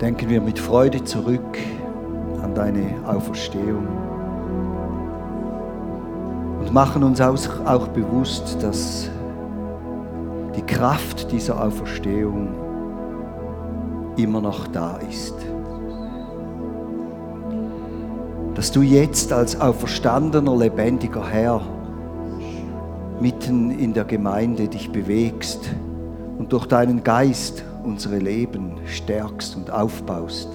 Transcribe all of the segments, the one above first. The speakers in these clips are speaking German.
denken wir mit Freude zurück an deine Auferstehung und machen uns auch bewusst, dass die Kraft dieser Auferstehung immer noch da ist. Dass du jetzt als auferstandener, lebendiger Herr mitten in der Gemeinde dich bewegst und durch deinen Geist unsere Leben stärkst und aufbaust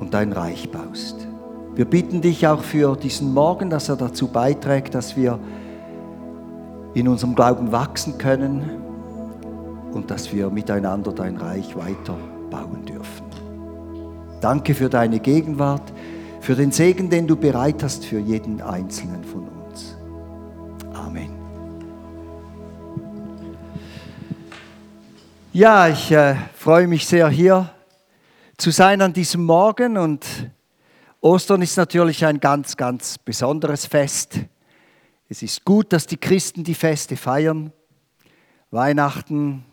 und dein Reich baust. Wir bitten dich auch für diesen Morgen, dass er dazu beiträgt, dass wir in unserem Glauben wachsen können und dass wir miteinander dein Reich weiter bauen dürfen. Danke für deine Gegenwart, für den Segen, den du bereit hast für jeden Einzelnen von uns. Ja, ich äh, freue mich sehr hier zu sein an diesem Morgen und Ostern ist natürlich ein ganz, ganz besonderes Fest. Es ist gut, dass die Christen die Feste feiern. Weihnachten,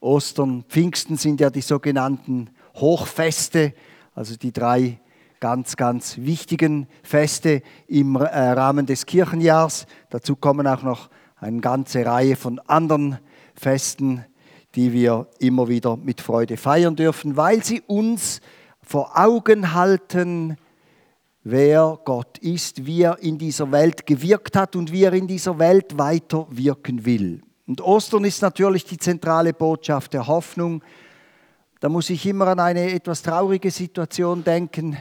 Ostern, Pfingsten sind ja die sogenannten Hochfeste, also die drei ganz, ganz wichtigen Feste im äh, Rahmen des Kirchenjahrs. Dazu kommen auch noch eine ganze Reihe von anderen Festen, die wir immer wieder mit Freude feiern dürfen, weil sie uns vor Augen halten, wer Gott ist, wie er in dieser Welt gewirkt hat und wie er in dieser Welt weiter wirken will. Und Ostern ist natürlich die zentrale Botschaft der Hoffnung. Da muss ich immer an eine etwas traurige Situation denken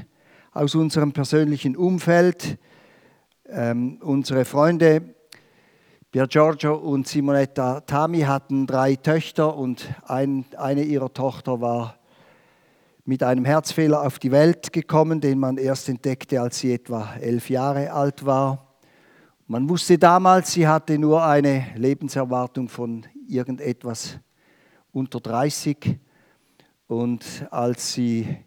aus unserem persönlichen Umfeld. Ähm, unsere Freunde Pier Giorgio und Simonetta Tami hatten drei Töchter und ein, eine ihrer Tochter war mit einem Herzfehler auf die Welt gekommen, den man erst entdeckte, als sie etwa elf Jahre alt war. Man wusste damals, sie hatte nur eine Lebenserwartung von irgendetwas unter 30. Und als sie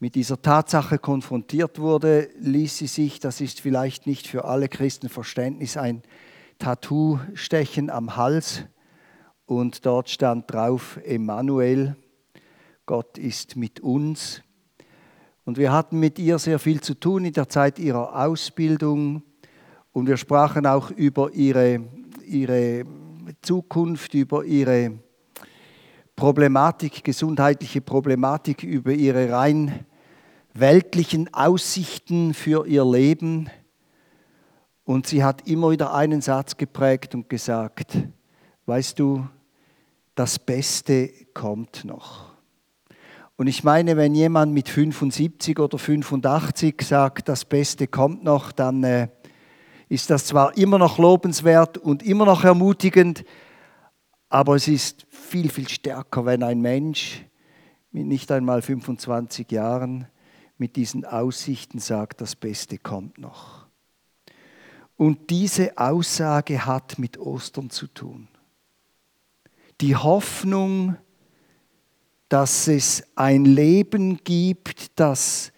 mit dieser Tatsache konfrontiert wurde, ließ sie sich, das ist vielleicht nicht für alle Christen Verständnis, ein Tattoo stechen am Hals. Und dort stand drauf Emmanuel Gott ist mit uns. Und wir hatten mit ihr sehr viel zu tun in der Zeit ihrer Ausbildung. Und wir sprachen auch über ihre, ihre Zukunft, über ihre Problematik, gesundheitliche Problematik, über ihre rein weltlichen Aussichten für ihr Leben. Und sie hat immer wieder einen Satz geprägt und gesagt, weißt du, das Beste kommt noch. Und ich meine, wenn jemand mit 75 oder 85 sagt, das Beste kommt noch, dann äh, ist das zwar immer noch lobenswert und immer noch ermutigend, aber es ist viel, viel stärker, wenn ein Mensch mit nicht einmal 25 Jahren mit diesen Aussichten sagt, das Beste kommt noch. Und diese Aussage hat mit Ostern zu tun. Die Hoffnung, dass es ein Leben gibt, das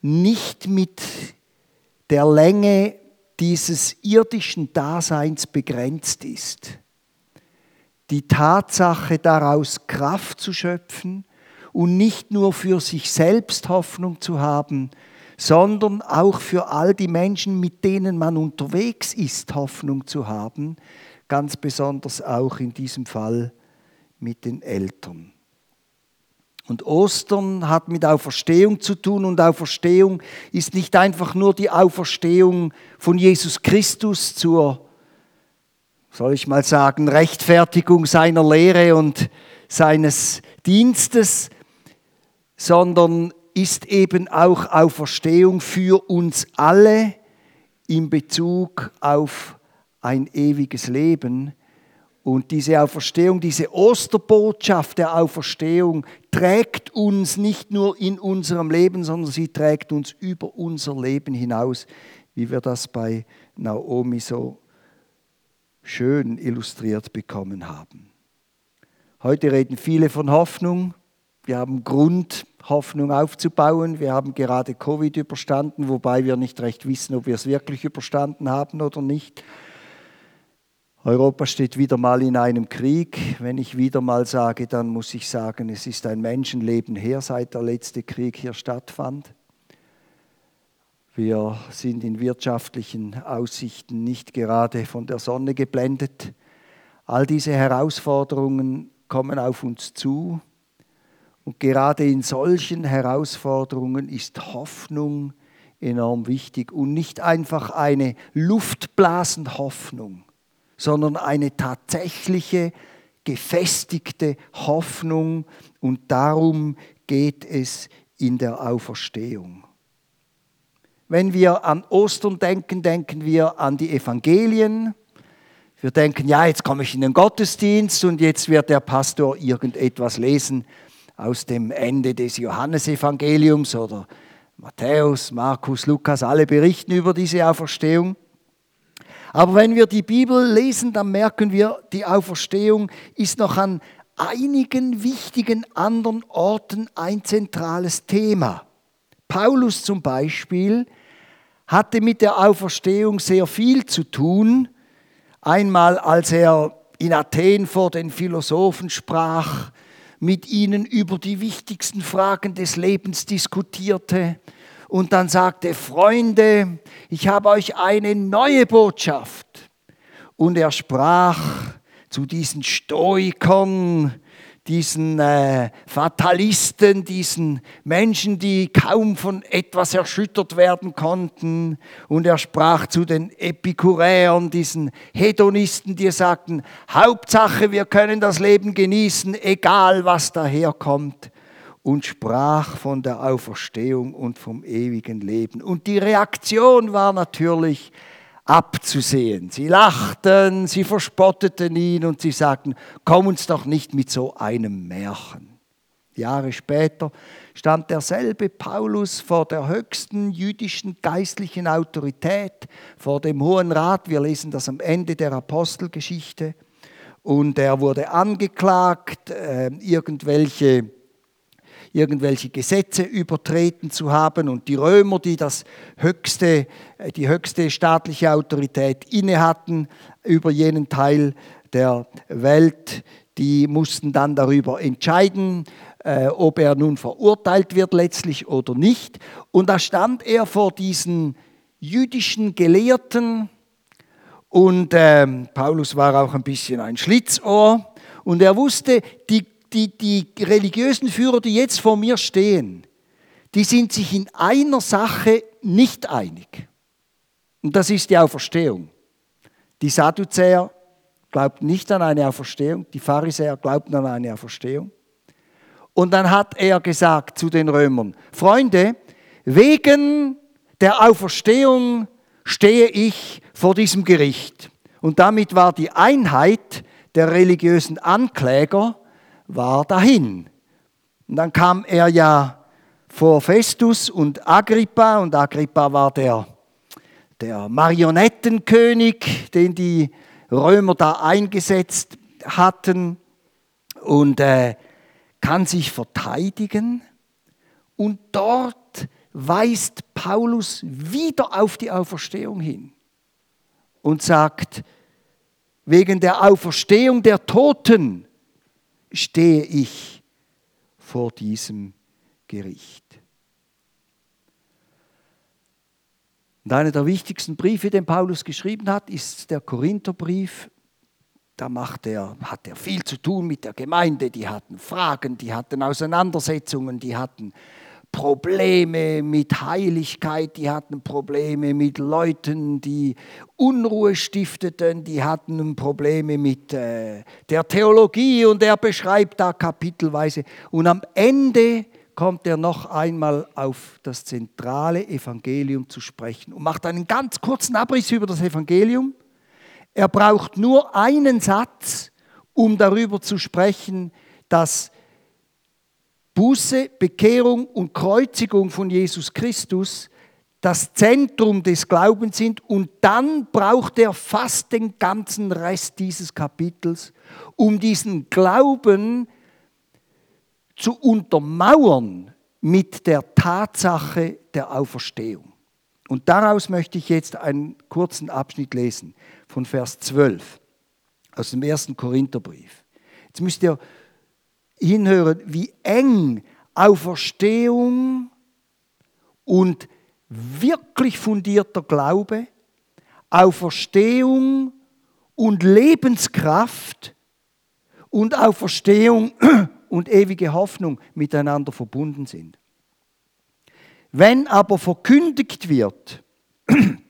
nicht mit der Länge dieses irdischen Daseins begrenzt ist. Die Tatsache daraus Kraft zu schöpfen und nicht nur für sich selbst Hoffnung zu haben, sondern auch für all die Menschen, mit denen man unterwegs ist, Hoffnung zu haben, ganz besonders auch in diesem Fall mit den Eltern. Und Ostern hat mit Auferstehung zu tun und Auferstehung ist nicht einfach nur die Auferstehung von Jesus Christus zur, soll ich mal sagen, Rechtfertigung seiner Lehre und seines Dienstes, sondern ist eben auch Auferstehung für uns alle in Bezug auf ein ewiges Leben, und diese Auferstehung, diese Osterbotschaft der Auferstehung trägt uns nicht nur in unserem Leben, sondern sie trägt uns über unser Leben hinaus, wie wir das bei Naomi so schön illustriert bekommen haben. Heute reden viele von Hoffnung. Wir haben Grund, Hoffnung aufzubauen. Wir haben gerade Covid überstanden, wobei wir nicht recht wissen, ob wir es wirklich überstanden haben oder nicht. Europa steht wieder mal in einem Krieg. Wenn ich wieder mal sage, dann muss ich sagen, es ist ein Menschenleben her, seit der letzte Krieg hier stattfand. Wir sind in wirtschaftlichen Aussichten nicht gerade von der Sonne geblendet. All diese Herausforderungen kommen auf uns zu. Und gerade in solchen Herausforderungen ist Hoffnung enorm wichtig und nicht einfach eine Luftblasenhoffnung sondern eine tatsächliche, gefestigte Hoffnung. Und darum geht es in der Auferstehung. Wenn wir an Ostern denken, denken wir an die Evangelien. Wir denken, ja, jetzt komme ich in den Gottesdienst und jetzt wird der Pastor irgendetwas lesen aus dem Ende des Johannesevangeliums oder Matthäus, Markus, Lukas, alle berichten über diese Auferstehung. Aber wenn wir die Bibel lesen, dann merken wir, die Auferstehung ist noch an einigen wichtigen anderen Orten ein zentrales Thema. Paulus zum Beispiel hatte mit der Auferstehung sehr viel zu tun. Einmal als er in Athen vor den Philosophen sprach, mit ihnen über die wichtigsten Fragen des Lebens diskutierte und dann sagte, Freunde, ich habe euch eine neue Botschaft. Und er sprach zu diesen Stoikern, diesen äh, Fatalisten, diesen Menschen, die kaum von etwas erschüttert werden konnten. Und er sprach zu den Epikuräern, diesen Hedonisten, die sagten, Hauptsache, wir können das Leben genießen, egal was daherkommt und sprach von der Auferstehung und vom ewigen Leben. Und die Reaktion war natürlich abzusehen. Sie lachten, sie verspotteten ihn und sie sagten, komm uns doch nicht mit so einem Märchen. Jahre später stand derselbe Paulus vor der höchsten jüdischen geistlichen Autorität, vor dem Hohen Rat. Wir lesen das am Ende der Apostelgeschichte. Und er wurde angeklagt, äh, irgendwelche irgendwelche Gesetze übertreten zu haben. Und die Römer, die das höchste, äh, die höchste staatliche Autorität inne hatten über jenen Teil der Welt, die mussten dann darüber entscheiden, äh, ob er nun verurteilt wird letztlich oder nicht. Und da stand er vor diesen jüdischen Gelehrten und äh, Paulus war auch ein bisschen ein Schlitzohr und er wusste, die die, die religiösen Führer, die jetzt vor mir stehen, die sind sich in einer Sache nicht einig. Und das ist die Auferstehung. Die Sadduzäer glaubten nicht an eine Auferstehung, die Pharisäer glaubten an eine Auferstehung. Und dann hat er gesagt zu den Römern, Freunde, wegen der Auferstehung stehe ich vor diesem Gericht. Und damit war die Einheit der religiösen Ankläger war dahin. Und dann kam er ja vor Festus und Agrippa und Agrippa war der, der Marionettenkönig, den die Römer da eingesetzt hatten und äh, kann sich verteidigen. Und dort weist Paulus wieder auf die Auferstehung hin und sagt, wegen der Auferstehung der Toten stehe ich vor diesem Gericht. Und einer der wichtigsten Briefe, den Paulus geschrieben hat, ist der Korintherbrief. Da macht er, hat er viel zu tun mit der Gemeinde. Die hatten Fragen, die hatten Auseinandersetzungen, die hatten Probleme mit Heiligkeit, die hatten Probleme mit Leuten, die Unruhe stifteten, die hatten Probleme mit äh, der Theologie und er beschreibt da kapitelweise. Und am Ende kommt er noch einmal auf das zentrale Evangelium zu sprechen und macht einen ganz kurzen Abriss über das Evangelium. Er braucht nur einen Satz, um darüber zu sprechen, dass Buße, Bekehrung und Kreuzigung von Jesus Christus das Zentrum des Glaubens sind und dann braucht er fast den ganzen Rest dieses Kapitels, um diesen Glauben zu untermauern mit der Tatsache der Auferstehung. Und daraus möchte ich jetzt einen kurzen Abschnitt lesen von Vers 12. aus dem ersten Korintherbrief. Jetzt müsst ihr hinhören, wie eng Auferstehung und wirklich fundierter Glaube, Auferstehung und Lebenskraft und Auferstehung und ewige Hoffnung miteinander verbunden sind. Wenn aber verkündigt wird,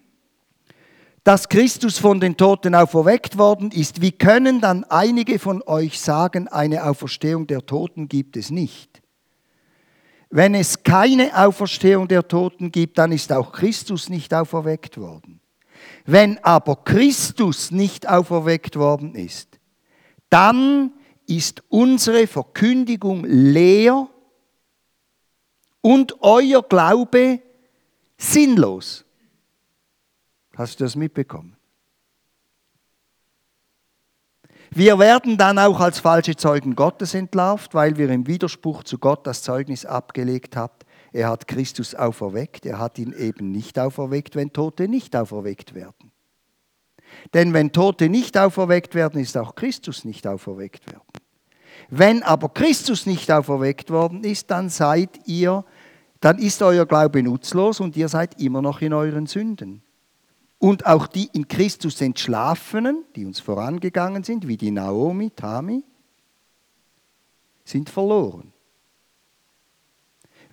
dass Christus von den Toten auferweckt worden ist, wie können dann einige von euch sagen, eine Auferstehung der Toten gibt es nicht? Wenn es keine Auferstehung der Toten gibt, dann ist auch Christus nicht auferweckt worden. Wenn aber Christus nicht auferweckt worden ist, dann ist unsere Verkündigung leer und euer Glaube sinnlos. Hast du das mitbekommen? Wir werden dann auch als falsche Zeugen Gottes entlarvt, weil wir im Widerspruch zu Gott das Zeugnis abgelegt haben, er hat Christus auferweckt, er hat ihn eben nicht auferweckt, wenn Tote nicht auferweckt werden. Denn wenn Tote nicht auferweckt werden, ist auch Christus nicht auferweckt werden. Wenn aber Christus nicht auferweckt worden ist, dann seid ihr, dann ist euer Glaube nutzlos und ihr seid immer noch in euren Sünden. Und auch die in Christus Entschlafenen, die uns vorangegangen sind, wie die Naomi, Tami, sind verloren.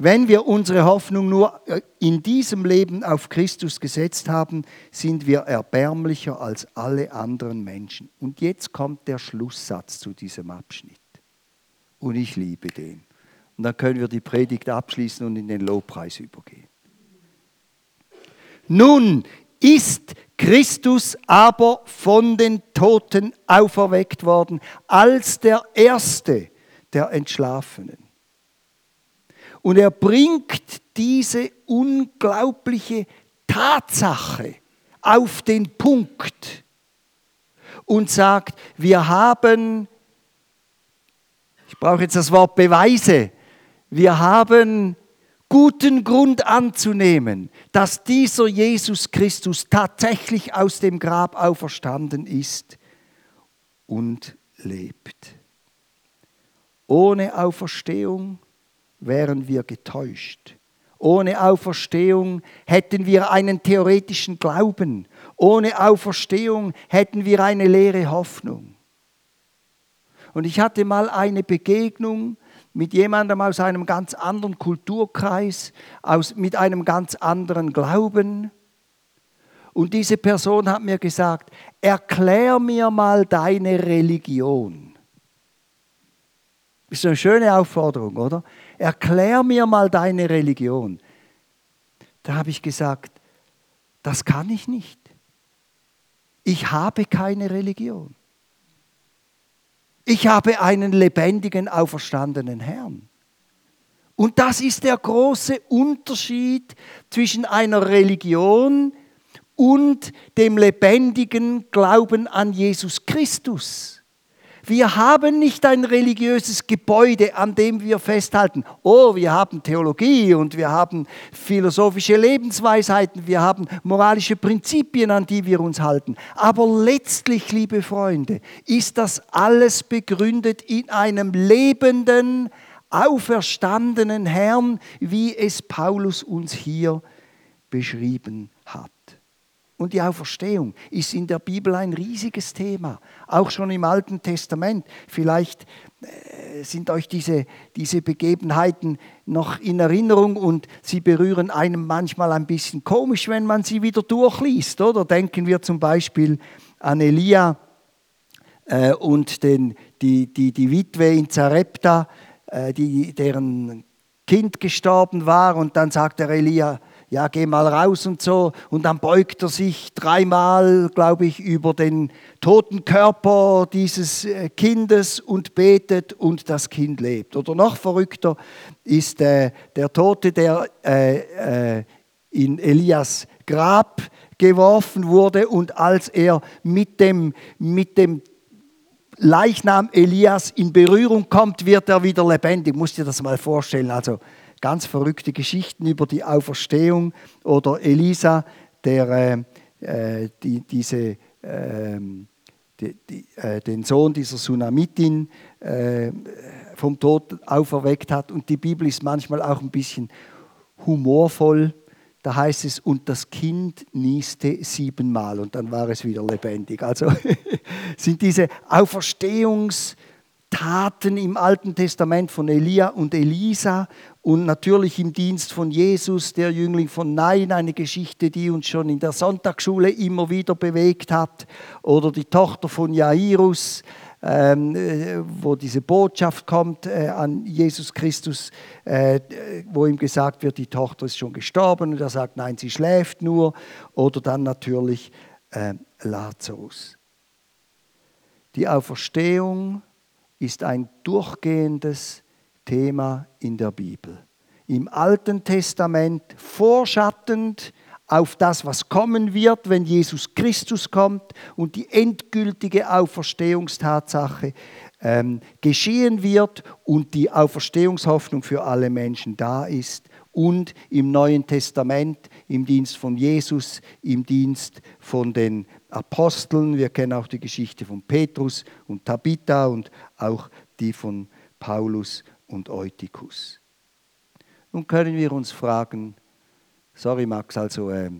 Wenn wir unsere Hoffnung nur äh, in diesem Leben auf Christus gesetzt haben, sind wir erbärmlicher als alle anderen Menschen. Und jetzt kommt der Schlusssatz zu diesem Abschnitt. Und ich liebe den. Und dann können wir die Predigt abschließen und in den Lobpreis übergehen. Nun ist Christus aber von den Toten auferweckt worden als der Erste der Entschlafenen. Und er bringt diese unglaubliche Tatsache auf den Punkt und sagt, wir haben, ich brauche jetzt das Wort Beweise, wir haben guten Grund anzunehmen, dass dieser Jesus Christus tatsächlich aus dem Grab auferstanden ist und lebt. Ohne Auferstehung wären wir getäuscht. Ohne Auferstehung hätten wir einen theoretischen Glauben. Ohne Auferstehung hätten wir eine leere Hoffnung. Und ich hatte mal eine Begegnung mit jemandem aus einem ganz anderen Kulturkreis, aus, mit einem ganz anderen Glauben. Und diese Person hat mir gesagt, erklär mir mal deine Religion. Ist eine schöne Aufforderung, oder? erklär mir mal deine Religion. Da habe ich gesagt, das kann ich nicht. Ich habe keine Religion. Ich habe einen lebendigen, auferstandenen Herrn. Und das ist der große Unterschied zwischen einer Religion und dem lebendigen Glauben an Jesus Christus. Wir haben nicht ein religiöses Gebäude, an dem wir festhalten. Oh, wir haben Theologie und wir haben philosophische Lebensweisheiten, wir haben moralische Prinzipien, an die wir uns halten. Aber letztlich, liebe Freunde, ist das alles begründet in einem lebenden, auferstandenen Herrn, wie es Paulus uns hier beschrieben hat. Und die Auferstehung ist in der Bibel ein riesiges Thema, auch schon im Alten Testament. Vielleicht äh, sind euch diese, diese Begebenheiten noch in Erinnerung und sie berühren einem manchmal ein bisschen komisch, wenn man sie wieder durchliest. Oder denken wir zum Beispiel an Elia äh, und den, die, die, die Witwe in Zarepta, äh, die, deren Kind gestorben war. Und dann sagt der Elia, ja, geh mal raus und so. Und dann beugt er sich dreimal, glaube ich, über den toten Körper dieses äh, Kindes und betet und das Kind lebt. Oder noch verrückter ist äh, der Tote, der äh, äh, in Elias Grab geworfen wurde und als er mit dem, mit dem Leichnam Elias in Berührung kommt, wird er wieder lebendig. Musst dir das mal vorstellen. Also ganz verrückte Geschichten über die Auferstehung oder Elisa, der äh, äh die, diese, äh, die, die, äh, den Sohn dieser Sunamitin äh, vom Tod auferweckt hat. Und die Bibel ist manchmal auch ein bisschen humorvoll. Da heißt es, und das Kind nieste siebenmal und dann war es wieder lebendig. Also sind diese Auferstehungs- Taten im Alten Testament von Elia und Elisa und natürlich im Dienst von Jesus, der Jüngling von Nein, eine Geschichte, die uns schon in der Sonntagsschule immer wieder bewegt hat, oder die Tochter von Jairus, ähm, äh, wo diese Botschaft kommt äh, an Jesus Christus, äh, wo ihm gesagt wird, die Tochter ist schon gestorben. Und er sagt, nein, sie schläft nur, oder dann natürlich äh, Lazarus. Die Auferstehung ist ein durchgehendes Thema in der Bibel. Im Alten Testament vorschattend auf das, was kommen wird, wenn Jesus Christus kommt und die endgültige Auferstehungstatsache ähm, geschehen wird und die Auferstehungshoffnung für alle Menschen da ist. Und im Neuen Testament, im Dienst von Jesus, im Dienst von den Aposteln. Wir kennen auch die Geschichte von Petrus und Tabitha und auch die von Paulus und Eutychus. Nun können wir uns fragen, sorry Max, also äh,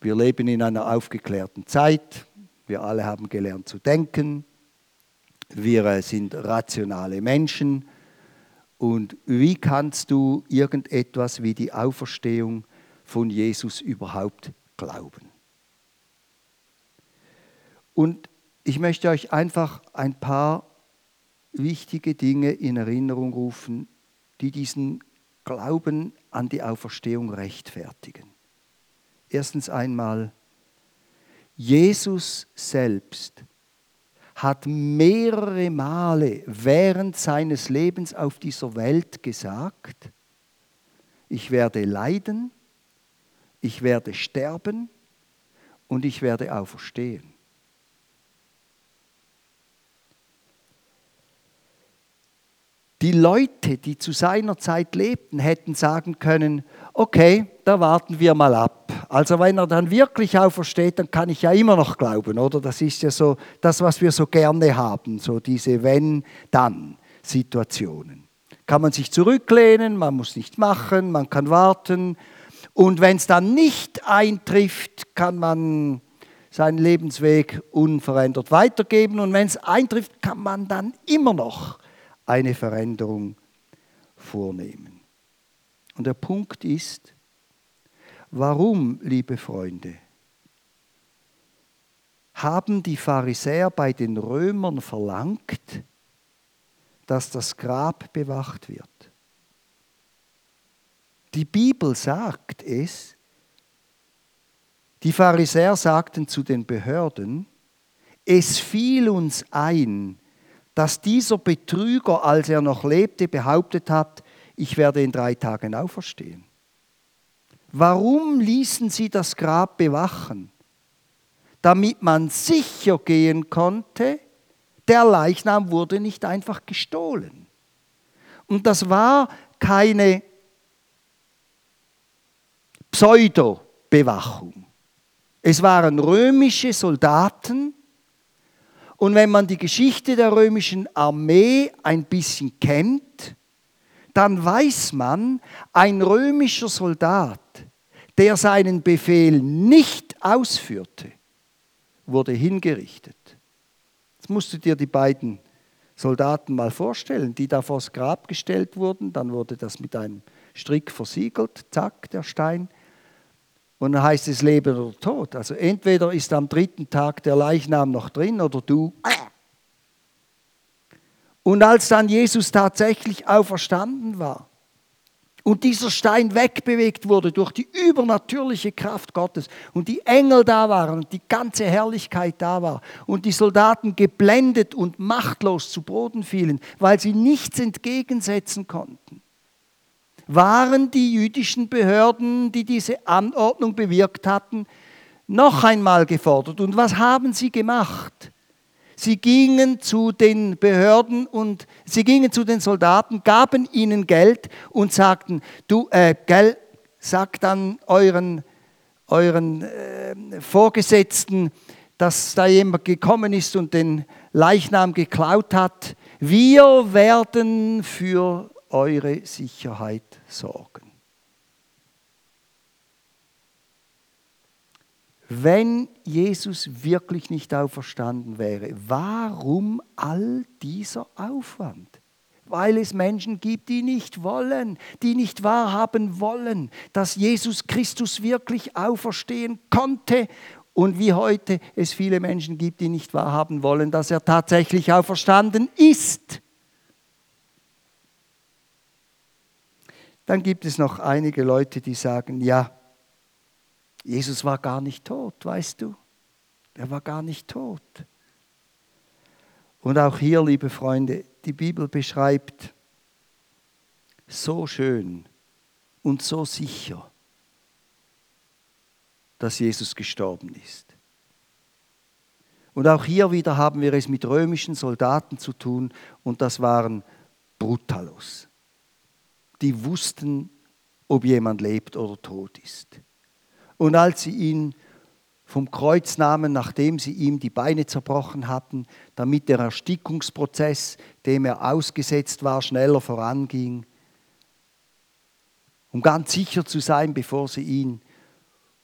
wir leben in einer aufgeklärten Zeit, wir alle haben gelernt zu denken, wir äh, sind rationale Menschen und wie kannst du irgendetwas wie die Auferstehung von Jesus überhaupt glauben? Und ich möchte euch einfach ein paar wichtige Dinge in Erinnerung rufen, die diesen Glauben an die Auferstehung rechtfertigen. Erstens einmal, Jesus selbst hat mehrere Male während seines Lebens auf dieser Welt gesagt, ich werde leiden, ich werde sterben und ich werde auferstehen. Die Leute, die zu seiner Zeit lebten, hätten sagen können, okay, da warten wir mal ab. Also wenn er dann wirklich aufersteht, dann kann ich ja immer noch glauben, oder? Das ist ja so das, was wir so gerne haben, so diese Wenn-Dann-Situationen. Kann man sich zurücklehnen, man muss nichts machen, man kann warten. Und wenn es dann nicht eintrifft, kann man seinen Lebensweg unverändert weitergeben. Und wenn es eintrifft, kann man dann immer noch eine Veränderung vornehmen. Und der Punkt ist, warum, liebe Freunde, haben die Pharisäer bei den Römern verlangt, dass das Grab bewacht wird? Die Bibel sagt es, die Pharisäer sagten zu den Behörden, es fiel uns ein, dass dieser Betrüger, als er noch lebte, behauptet hat, ich werde in drei Tagen auferstehen. Warum ließen sie das Grab bewachen? Damit man sicher gehen konnte, der Leichnam wurde nicht einfach gestohlen. Und das war keine Pseudo-Bewachung. Es waren römische Soldaten, und wenn man die Geschichte der römischen Armee ein bisschen kennt, dann weiß man, ein römischer Soldat, der seinen Befehl nicht ausführte, wurde hingerichtet. Jetzt musst du dir die beiden Soldaten mal vorstellen, die da vors Grab gestellt wurden, dann wurde das mit einem Strick versiegelt, zack, der Stein. Und dann heißt es Leben oder Tod. Also entweder ist am dritten Tag der Leichnam noch drin oder du. Und als dann Jesus tatsächlich auferstanden war und dieser Stein wegbewegt wurde durch die übernatürliche Kraft Gottes und die Engel da waren und die ganze Herrlichkeit da war und die Soldaten geblendet und machtlos zu Boden fielen, weil sie nichts entgegensetzen konnten, waren die jüdischen Behörden, die diese Anordnung bewirkt hatten, noch einmal gefordert. Und was haben sie gemacht? Sie gingen zu den Behörden und sie gingen zu den Soldaten, gaben ihnen Geld und sagten, du, äh, gell, sagt dann euren, euren äh, Vorgesetzten, dass da jemand gekommen ist und den Leichnam geklaut hat. Wir werden für eure Sicherheit sorgen. Wenn Jesus wirklich nicht auferstanden wäre, warum all dieser Aufwand? Weil es Menschen gibt, die nicht wollen, die nicht wahrhaben wollen, dass Jesus Christus wirklich auferstehen konnte und wie heute es viele Menschen gibt, die nicht wahrhaben wollen, dass er tatsächlich auferstanden ist. Dann gibt es noch einige Leute, die sagen, ja, Jesus war gar nicht tot, weißt du? Er war gar nicht tot. Und auch hier, liebe Freunde, die Bibel beschreibt so schön und so sicher, dass Jesus gestorben ist. Und auch hier wieder haben wir es mit römischen Soldaten zu tun und das waren Brutalos. Die wussten, ob jemand lebt oder tot ist. Und als sie ihn vom Kreuz nahmen, nachdem sie ihm die Beine zerbrochen hatten, damit der Erstickungsprozess, dem er ausgesetzt war, schneller voranging, um ganz sicher zu sein, bevor sie ihn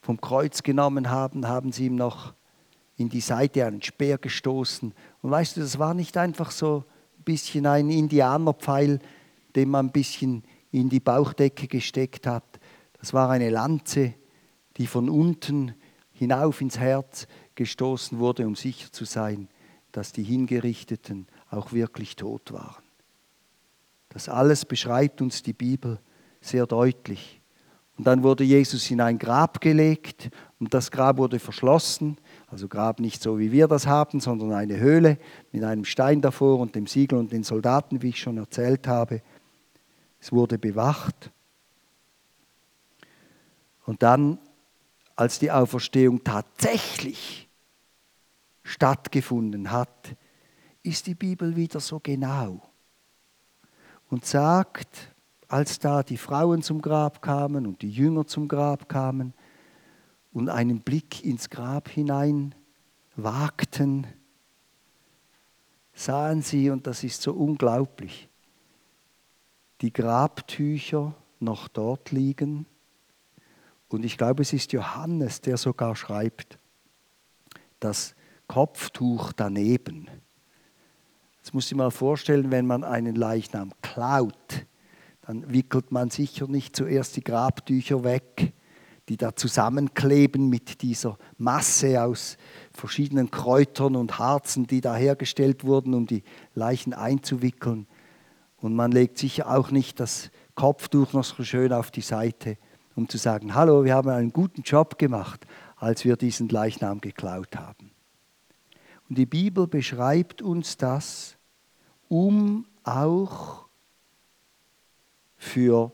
vom Kreuz genommen haben, haben sie ihm noch in die Seite einen Speer gestoßen. Und weißt du, das war nicht einfach so ein bisschen ein Indianerpfeil, den man ein bisschen in die Bauchdecke gesteckt hat. Das war eine Lanze, die von unten hinauf ins Herz gestoßen wurde, um sicher zu sein, dass die Hingerichteten auch wirklich tot waren. Das alles beschreibt uns die Bibel sehr deutlich. Und dann wurde Jesus in ein Grab gelegt und das Grab wurde verschlossen. Also Grab nicht so, wie wir das haben, sondern eine Höhle mit einem Stein davor und dem Siegel und den Soldaten, wie ich schon erzählt habe. Es wurde bewacht. Und dann als die Auferstehung tatsächlich stattgefunden hat, ist die Bibel wieder so genau und sagt, als da die Frauen zum Grab kamen und die Jünger zum Grab kamen und einen Blick ins Grab hinein wagten, sahen sie, und das ist so unglaublich, die Grabtücher noch dort liegen und ich glaube, es ist Johannes, der sogar schreibt, das Kopftuch daneben. Jetzt muss ich mal vorstellen, wenn man einen Leichnam klaut, dann wickelt man sicher nicht zuerst die Grabtücher weg, die da zusammenkleben mit dieser Masse aus verschiedenen Kräutern und Harzen, die da hergestellt wurden, um die Leichen einzuwickeln. Und man legt sicher auch nicht das Kopftuch noch so schön auf die Seite, um zu sagen, hallo, wir haben einen guten Job gemacht, als wir diesen Leichnam geklaut haben. Und die Bibel beschreibt uns das, um auch für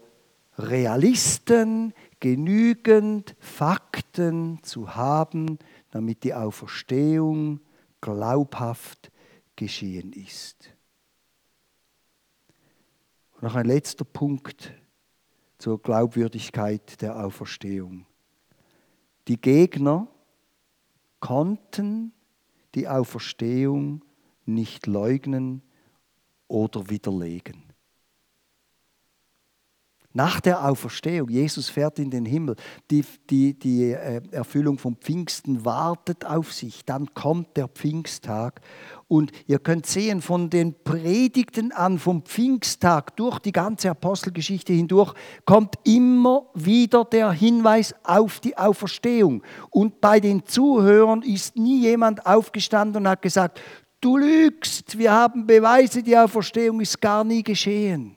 Realisten genügend Fakten zu haben, damit die Auferstehung glaubhaft geschehen ist. Und noch ein letzter Punkt zur Glaubwürdigkeit der Auferstehung. Die Gegner konnten die Auferstehung nicht leugnen oder widerlegen. Nach der Auferstehung, Jesus fährt in den Himmel, die, die, die äh, Erfüllung vom Pfingsten wartet auf sich, dann kommt der Pfingsttag. Und ihr könnt sehen, von den Predigten an, vom Pfingsttag durch die ganze Apostelgeschichte hindurch, kommt immer wieder der Hinweis auf die Auferstehung. Und bei den Zuhörern ist nie jemand aufgestanden und hat gesagt, du lügst, wir haben Beweise, die Auferstehung ist gar nie geschehen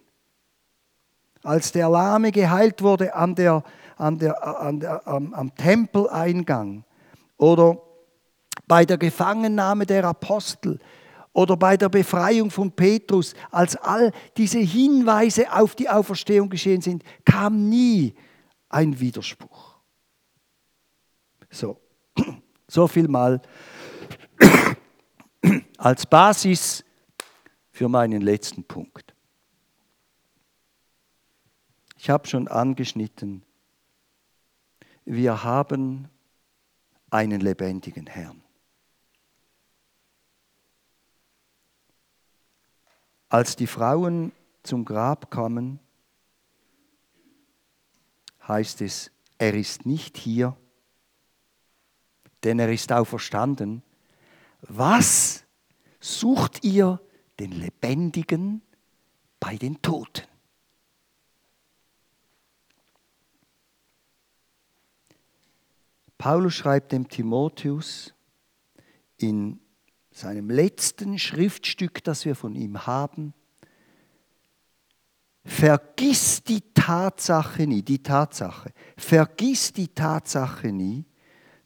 als der Lahme geheilt wurde an der, an der, an der, am, am Tempeleingang oder bei der Gefangennahme der Apostel oder bei der Befreiung von Petrus, als all diese Hinweise auf die Auferstehung geschehen sind, kam nie ein Widerspruch. So, so viel mal als Basis für meinen letzten Punkt. Ich habe schon angeschnitten, wir haben einen lebendigen Herrn. Als die Frauen zum Grab kamen, heißt es, er ist nicht hier, denn er ist auferstanden. Was sucht ihr den Lebendigen bei den Toten? Paulus schreibt dem Timotheus in seinem letzten Schriftstück, das wir von ihm haben, vergiss die Tatsache nie, die Tatsache, vergiss die Tatsache nie,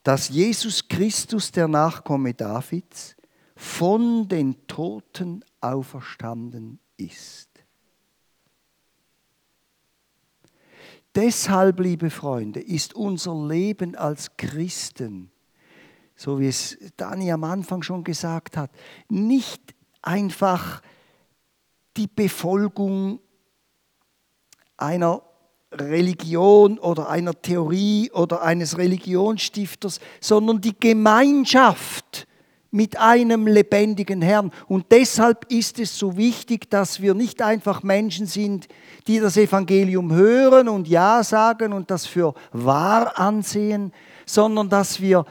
dass Jesus Christus, der Nachkomme Davids, von den Toten auferstanden ist. Deshalb, liebe Freunde, ist unser Leben als Christen, so wie es Dani am Anfang schon gesagt hat, nicht einfach die Befolgung einer Religion oder einer Theorie oder eines Religionsstifters, sondern die Gemeinschaft mit einem lebendigen Herrn. Und deshalb ist es so wichtig, dass wir nicht einfach Menschen sind, die das Evangelium hören und Ja sagen und das für wahr ansehen, sondern dass wir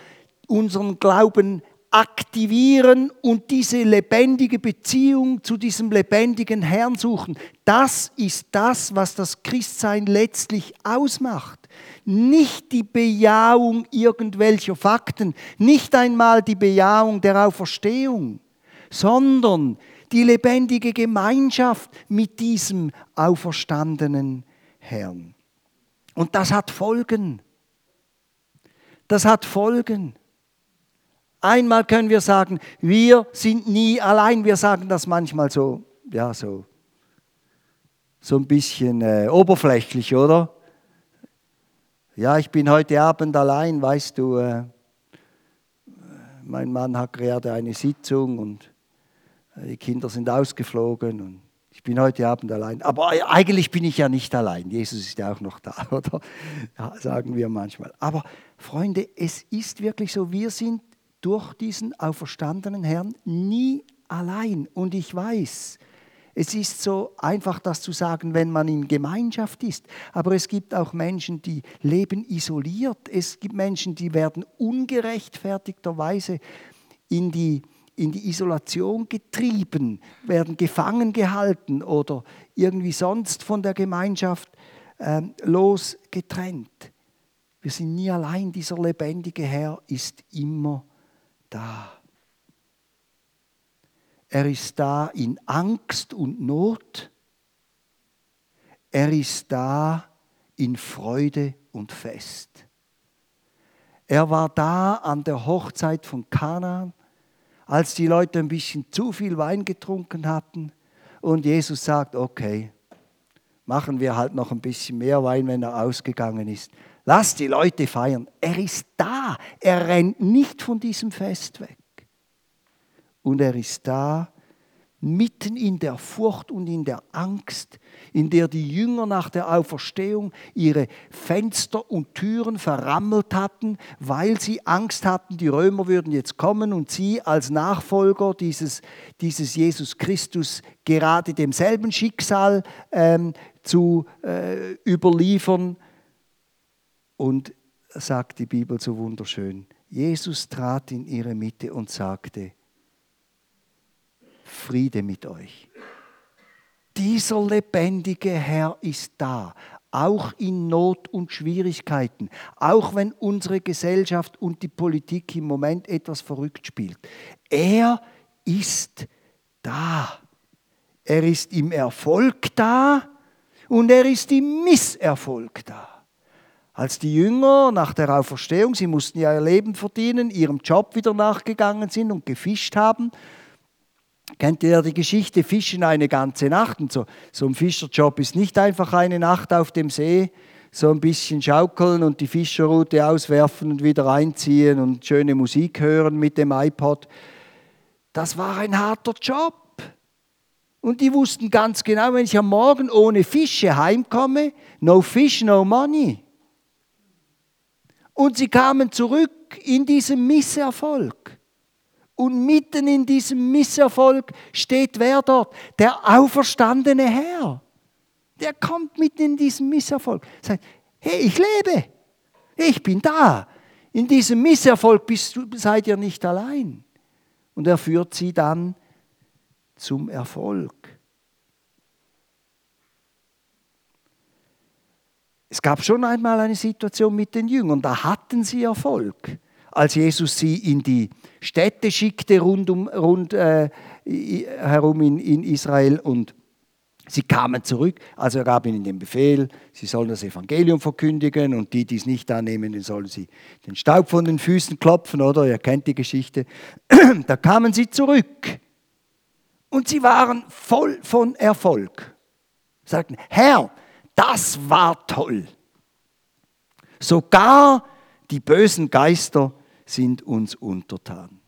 unseren Glauben aktivieren und diese lebendige Beziehung zu diesem lebendigen Herrn suchen. Das ist das, was das Christsein letztlich ausmacht. Nicht die Bejahung irgendwelcher Fakten, nicht einmal die Bejahung der Auferstehung, sondern die lebendige Gemeinschaft mit diesem auferstandenen Herrn. Und das hat Folgen. Das hat Folgen. Einmal können wir sagen, wir sind nie allein. Wir sagen das manchmal so, ja, so, so ein bisschen äh, oberflächlich, oder? Ja, ich bin heute Abend allein, weißt du. Äh, mein Mann hat gerade eine Sitzung und äh, die Kinder sind ausgeflogen und ich bin heute Abend allein. Aber eigentlich bin ich ja nicht allein. Jesus ist ja auch noch da, oder? Ja, sagen wir manchmal. Aber Freunde, es ist wirklich so, wir sind durch diesen auferstandenen Herrn nie allein. Und ich weiß, es ist so einfach, das zu sagen, wenn man in Gemeinschaft ist. Aber es gibt auch Menschen, die leben isoliert. Es gibt Menschen, die werden ungerechtfertigterweise in die, in die Isolation getrieben, werden gefangen gehalten oder irgendwie sonst von der Gemeinschaft äh, losgetrennt. Wir sind nie allein. Dieser lebendige Herr ist immer da. Er ist da in Angst und Not. Er ist da in Freude und Fest. Er war da an der Hochzeit von Kanaan, als die Leute ein bisschen zu viel Wein getrunken hatten und Jesus sagt, okay, machen wir halt noch ein bisschen mehr Wein, wenn er ausgegangen ist. Lass die Leute feiern. Er ist da. Er rennt nicht von diesem Fest weg. Und er ist da mitten in der Furcht und in der Angst, in der die Jünger nach der Auferstehung ihre Fenster und Türen verrammelt hatten, weil sie Angst hatten, die Römer würden jetzt kommen und sie als Nachfolger dieses, dieses Jesus Christus gerade demselben Schicksal ähm, zu äh, überliefern. Und sagt die Bibel so wunderschön, Jesus trat in ihre Mitte und sagte, Friede mit euch. Dieser lebendige Herr ist da, auch in Not und Schwierigkeiten, auch wenn unsere Gesellschaft und die Politik im Moment etwas verrückt spielt. Er ist da. Er ist im Erfolg da und er ist im Misserfolg da. Als die Jünger nach der Auferstehung, sie mussten ja ihr Leben verdienen, ihrem Job wieder nachgegangen sind und gefischt haben, kennt ihr ja die Geschichte, fischen eine ganze Nacht. Und so, so ein Fischerjob ist nicht einfach eine Nacht auf dem See, so ein bisschen schaukeln und die Fischerroute auswerfen und wieder einziehen und schöne Musik hören mit dem iPod. Das war ein harter Job. Und die wussten ganz genau, wenn ich am Morgen ohne Fische heimkomme, no fish, no money. Und sie kamen zurück in diesem Misserfolg. Und mitten in diesem Misserfolg steht wer dort? Der auferstandene Herr. Der kommt mitten in diesem Misserfolg. Sagt, hey, ich lebe. Ich bin da. In diesem Misserfolg bist du, seid ihr nicht allein. Und er führt sie dann zum Erfolg. Es gab schon einmal eine Situation mit den Jüngern, da hatten sie Erfolg. Als Jesus sie in die Städte schickte rund, um, rund äh, herum in, in Israel und Sie kamen zurück, also er gab ihnen den Befehl, sie sollen das Evangelium verkündigen und die, die es nicht annehmen, dann sollen sie den Staub von den Füßen klopfen, oder? Ihr kennt die Geschichte. Da kamen sie zurück und sie waren voll von Erfolg. Sagten, Herr, das war toll. Sogar die bösen Geister sind uns untertan.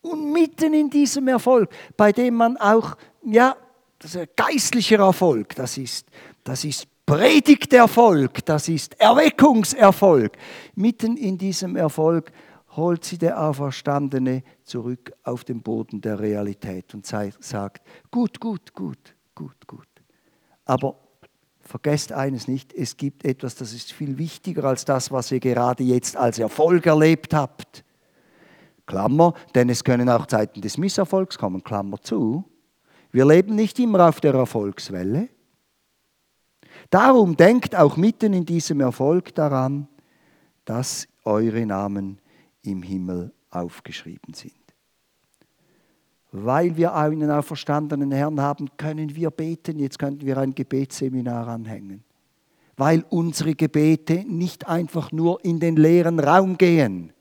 Und mitten in diesem Erfolg, bei dem man auch, ja, das ist geistlicher Erfolg, das ist, das ist Predigterfolg, das ist Erweckungserfolg. Mitten in diesem Erfolg holt sie der Auferstandene zurück auf den Boden der Realität und sagt, gut, gut, gut, gut, gut. Aber vergesst eines nicht, es gibt etwas, das ist viel wichtiger als das, was ihr gerade jetzt als Erfolg erlebt habt. Klammer, denn es können auch Zeiten des Misserfolgs kommen, Klammer zu. Wir leben nicht immer auf der Erfolgswelle. Darum denkt auch mitten in diesem Erfolg daran, dass eure Namen im Himmel aufgeschrieben sind. Weil wir einen auferstandenen Herrn haben, können wir beten. Jetzt könnten wir ein Gebetsseminar anhängen. Weil unsere Gebete nicht einfach nur in den leeren Raum gehen,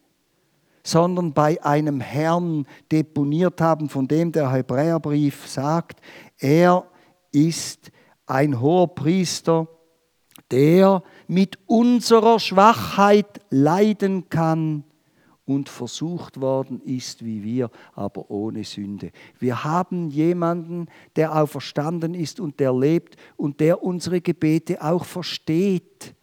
sondern bei einem Herrn deponiert haben, von dem der Hebräerbrief sagt, er ist ein hoher Priester, der mit unserer Schwachheit leiden kann und versucht worden ist wie wir, aber ohne Sünde. Wir haben jemanden, der auferstanden ist und der lebt und der unsere Gebete auch versteht.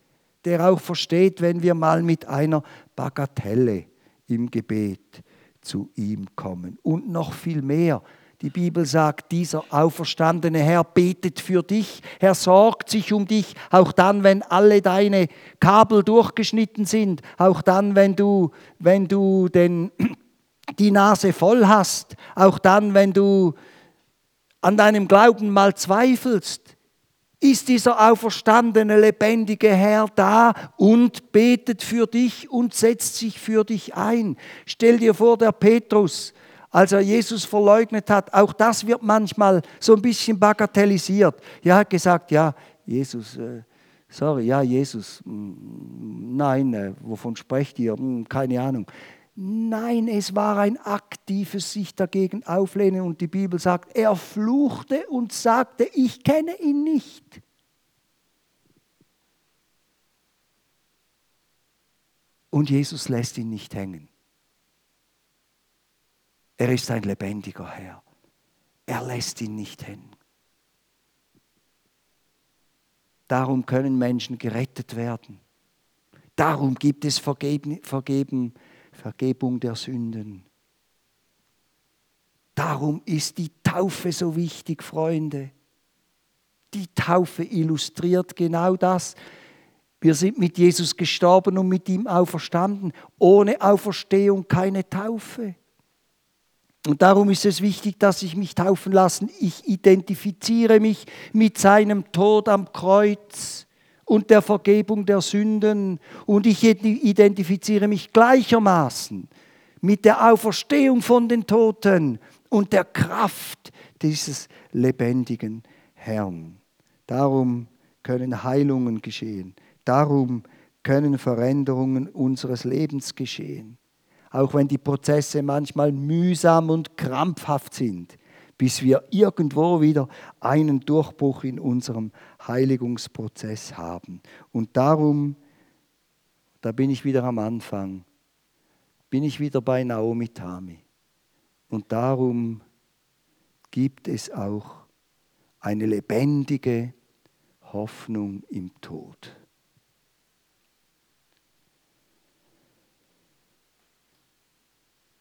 Der auch versteht, wenn wir mal mit einer Bagatelle im Gebet zu ihm kommen. Und noch viel mehr, die Bibel sagt, dieser auferstandene Herr betet für dich, er sorgt sich um dich, auch dann, wenn alle deine Kabel durchgeschnitten sind, auch dann, wenn du, wenn du den, die Nase voll hast, auch dann, wenn du an deinem Glauben mal zweifelst, ist dieser auferstandene, lebendige Herr da und betet für dich und setzt sich für dich ein. Stell dir vor, der Petrus, als er Jesus verleugnet hat, auch das wird manchmal so ein bisschen bagatellisiert. Er hat gesagt, ja, Jesus, äh, sorry, ja, Jesus, mm, nein, äh, wovon sprecht ihr? Mm, keine Ahnung. Nein, es war ein aktives sich dagegen auflehnen und die Bibel sagt, er fluchte und sagte, ich kenne ihn nicht. Und Jesus lässt ihn nicht hängen. Er ist ein lebendiger Herr. Er lässt ihn nicht hängen. Darum können Menschen gerettet werden. Darum gibt es Vergeben, Vergeben, Vergebung der Sünden. Darum ist die Taufe so wichtig, Freunde. Die Taufe illustriert genau das. Wir sind mit Jesus gestorben und mit ihm auferstanden. Ohne Auferstehung keine Taufe. Und darum ist es wichtig, dass ich mich taufen lasse. Ich identifiziere mich mit seinem Tod am Kreuz und der Vergebung der Sünden. Und ich identifiziere mich gleichermaßen mit der Auferstehung von den Toten und der Kraft dieses lebendigen Herrn. Darum können Heilungen geschehen. Darum können Veränderungen unseres Lebens geschehen auch wenn die Prozesse manchmal mühsam und krampfhaft sind, bis wir irgendwo wieder einen Durchbruch in unserem Heiligungsprozess haben. Und darum, da bin ich wieder am Anfang, bin ich wieder bei Naomi Tami. Und darum gibt es auch eine lebendige Hoffnung im Tod.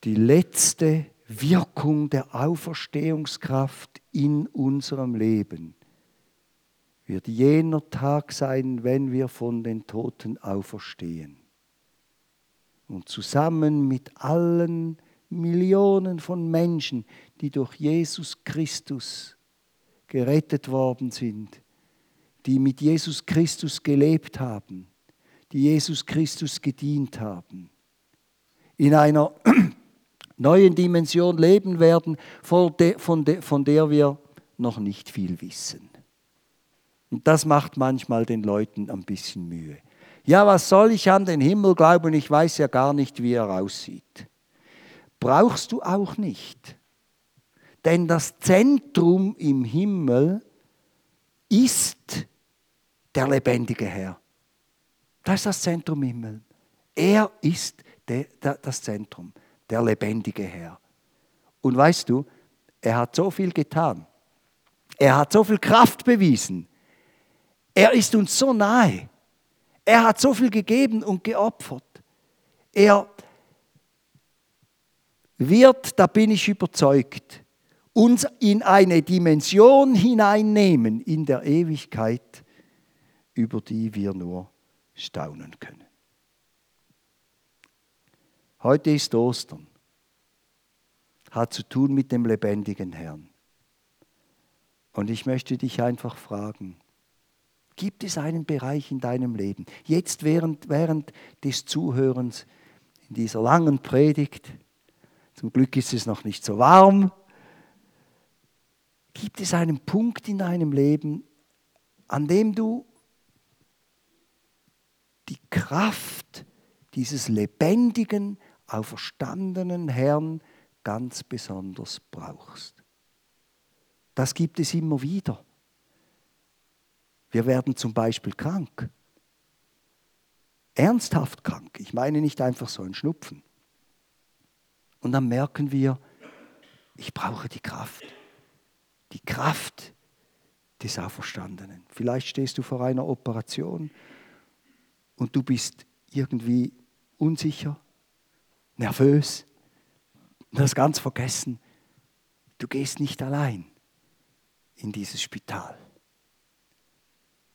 Die letzte Wirkung der Auferstehungskraft in unserem Leben wird jener Tag sein, wenn wir von den Toten auferstehen. Und zusammen mit allen Millionen von Menschen, die durch Jesus Christus gerettet worden sind, die mit Jesus Christus gelebt haben, die Jesus Christus gedient haben, in einer neuen Dimension leben werden, von der wir noch nicht viel wissen. Und das macht manchmal den Leuten ein bisschen Mühe. Ja, was soll ich an den Himmel glauben? Ich weiß ja gar nicht, wie er aussieht. Brauchst du auch nicht. Denn das Zentrum im Himmel ist der lebendige Herr. Das ist das Zentrum im Himmel. Er ist das Zentrum, der lebendige Herr. Und weißt du, er hat so viel getan. Er hat so viel Kraft bewiesen. Er ist uns so nahe. Er hat so viel gegeben und geopfert. Er wird, da bin ich überzeugt, uns in eine Dimension hineinnehmen in der Ewigkeit, über die wir nur staunen können. Heute ist Ostern, hat zu tun mit dem lebendigen Herrn. Und ich möchte dich einfach fragen, Gibt es einen Bereich in deinem Leben, jetzt während, während des Zuhörens in dieser langen Predigt, zum Glück ist es noch nicht so warm, gibt es einen Punkt in deinem Leben, an dem du die Kraft dieses lebendigen, auferstandenen Herrn ganz besonders brauchst. Das gibt es immer wieder. Wir werden zum Beispiel krank. Ernsthaft krank. Ich meine nicht einfach so ein Schnupfen. Und dann merken wir, ich brauche die Kraft. Die Kraft des Auferstandenen. Vielleicht stehst du vor einer Operation und du bist irgendwie unsicher, nervös, du hast ganz vergessen, du gehst nicht allein in dieses Spital.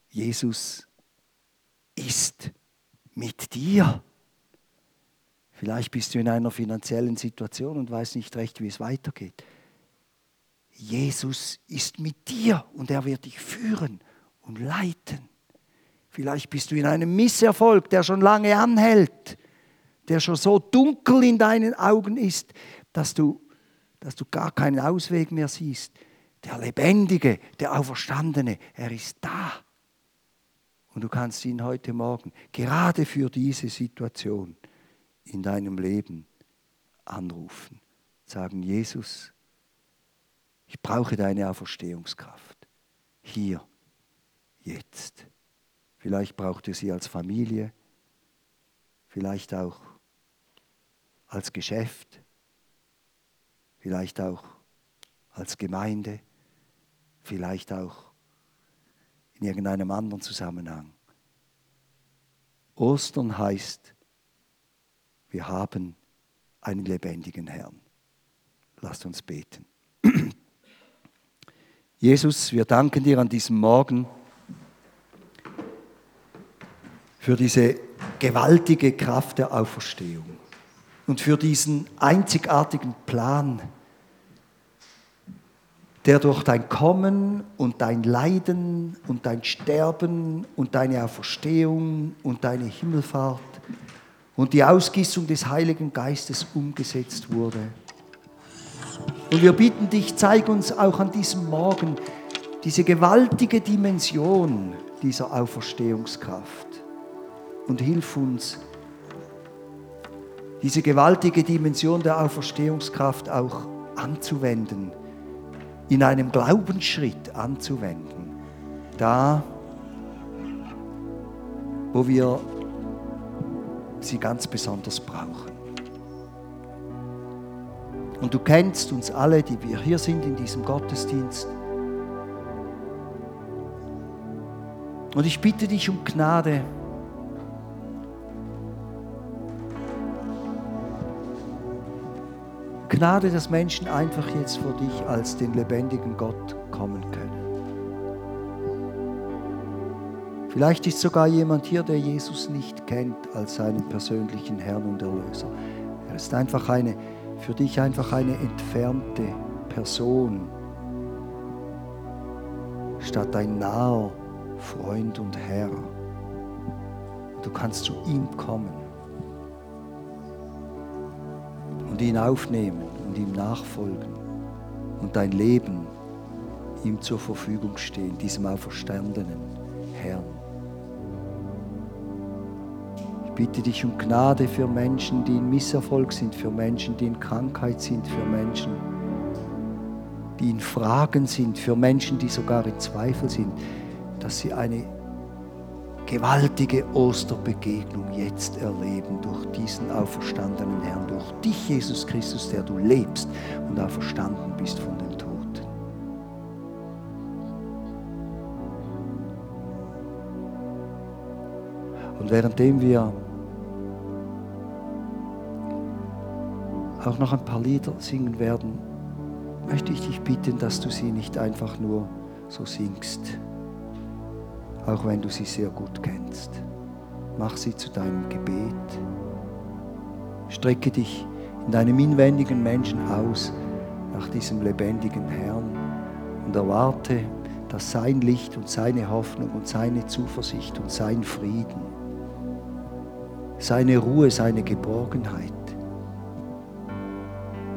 Jesus ist mit dir. Vielleicht bist du in einer finanziellen Situation und weißt nicht recht, wie es weitergeht. Jesus ist mit dir und er wird dich führen und leiten. Vielleicht bist du in einem Misserfolg, der schon lange anhält, der schon so dunkel in deinen Augen ist, dass du, dass du gar keinen Ausweg mehr siehst. Der Lebendige, der Auferstandene, er ist da. Und du kannst ihn heute Morgen gerade für diese Situation in deinem Leben anrufen. Sagen, Jesus, ich brauche deine Auferstehungskraft. Hier, jetzt. Vielleicht braucht ihr sie als Familie, vielleicht auch als Geschäft, vielleicht auch als Gemeinde, vielleicht auch in irgendeinem anderen Zusammenhang. Ostern heißt, wir haben einen lebendigen Herrn. Lasst uns beten. Jesus, wir danken dir an diesem Morgen für diese gewaltige Kraft der Auferstehung und für diesen einzigartigen Plan, der durch dein Kommen und dein Leiden und dein Sterben und deine Auferstehung und deine Himmelfahrt und die Ausgießung des Heiligen Geistes umgesetzt wurde. Und wir bitten dich, zeig uns auch an diesem Morgen diese gewaltige Dimension dieser Auferstehungskraft und hilf uns, diese gewaltige Dimension der Auferstehungskraft auch anzuwenden in einem Glaubensschritt anzuwenden. Da, wo wir sie ganz besonders brauchen. Und du kennst uns alle, die wir hier sind in diesem Gottesdienst. Und ich bitte dich um Gnade. Gnade, dass Menschen einfach jetzt vor dich als den lebendigen Gott kommen können. Vielleicht ist sogar jemand hier, der Jesus nicht kennt als seinen persönlichen Herrn und Erlöser. Er ist einfach eine, für dich einfach eine entfernte Person, statt ein naher Freund und Herr. Du kannst zu ihm kommen und ihn aufnehmen und ihm nachfolgen und dein Leben ihm zur Verfügung stehen, diesem auferstandenen Herrn. Bitte dich um Gnade für Menschen, die in Misserfolg sind, für Menschen, die in Krankheit sind, für Menschen, die in Fragen sind, für Menschen, die sogar in Zweifel sind, dass sie eine gewaltige Osterbegegnung jetzt erleben durch diesen auferstandenen Herrn, durch dich, Jesus Christus, der du lebst und auferstanden bist von den Toten. Und währenddem wir auch noch ein paar Lieder singen werden, möchte ich dich bitten, dass du sie nicht einfach nur so singst, auch wenn du sie sehr gut kennst. Mach sie zu deinem Gebet. Strecke dich in deinem inwendigen Menschen aus nach diesem lebendigen Herrn und erwarte, dass sein Licht und seine Hoffnung und seine Zuversicht und sein Frieden, seine Ruhe, seine Geborgenheit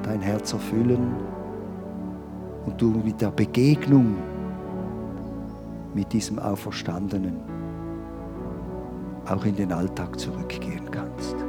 dein Herz erfüllen und du mit der Begegnung mit diesem Auferstandenen auch in den Alltag zurückgehen kannst.